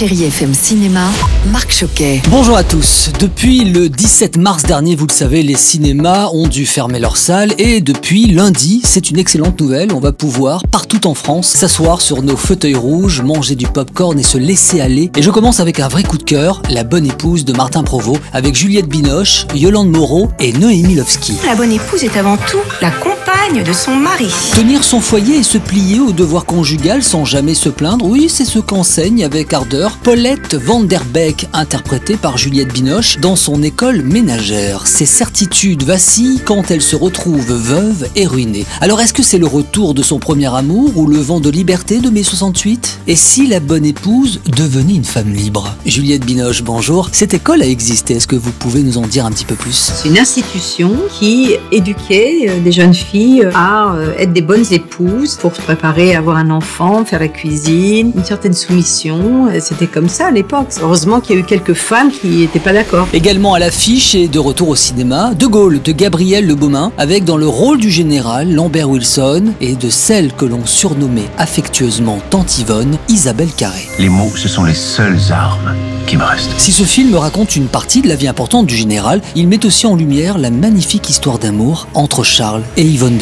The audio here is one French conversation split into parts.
Chérie FM Cinéma, Marc Choquet. Bonjour à tous. Depuis le 17 mars dernier, vous le savez, les cinémas ont dû fermer leurs salles et depuis lundi, c'est une excellente nouvelle, on va pouvoir partout en France s'asseoir sur nos fauteuils rouges, manger du popcorn et se laisser aller. Et je commence avec un vrai coup de cœur, La bonne épouse de Martin Provost avec Juliette Binoche, Yolande Moreau et Noémie Lovski. La bonne épouse est avant tout la compagne de son mari. Tenir son foyer et se plier au devoir conjugal sans jamais se plaindre, oui, c'est ce qu'enseigne avec ardeur Paulette Van Der Beek, interprétée par Juliette Binoche dans son école ménagère. Ses certitudes vacillent quand elle se retrouve veuve et ruinée. Alors est-ce que c'est le retour de son premier amour ou le vent de liberté de mai 68 Et si la bonne épouse devenait une femme libre? Juliette Binoche, bonjour. Cette école a existé, est-ce que vous pouvez nous en dire un petit peu plus? C'est une institution qui éduquait euh, des jeunes filles à euh, être des bonnes épouses pour se préparer à avoir un enfant, faire la cuisine, une certaine soumission. Euh, C'était comme ça à l'époque. Heureusement qu'il y a eu quelques femmes qui n'étaient pas d'accord. Également à l'affiche et de retour au cinéma, De Gaulle de Gabriel Le Beaumain, avec dans le rôle du général Lambert Wilson et de celle que l'on surnommait affectueusement Tante Yvonne, Isabelle Carré. Les mots, ce sont les seules armes qui me restent. Si ce film raconte une partie de la vie importante du général, il met aussi en lumière la magnifique histoire d'amour entre Charles et Yvonne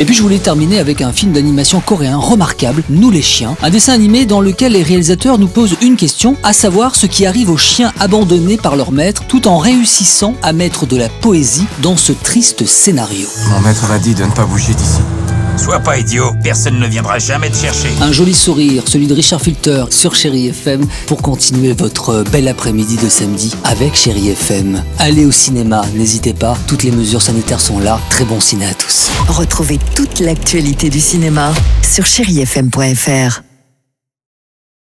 Et puis je voulais terminer avec un film d'animation coréen remarquable, Nous les chiens, un dessin animé dans lequel les réalisateurs nous posent une question, à savoir ce qui arrive aux chiens abandonnés par leur maître, tout en réussissant à mettre de la poésie dans ce triste scénario. Mon maître m'a dit de ne pas bouger d'ici. Sois pas idiot, personne ne viendra jamais te chercher. Un joli sourire, celui de Richard Filter sur Chéri FM pour continuer votre bel après-midi de samedi avec Chéri FM. Allez au cinéma, n'hésitez pas, toutes les mesures sanitaires sont là. Très bon ciné à tous. Retrouvez toute l'actualité du cinéma sur chérifm.fr.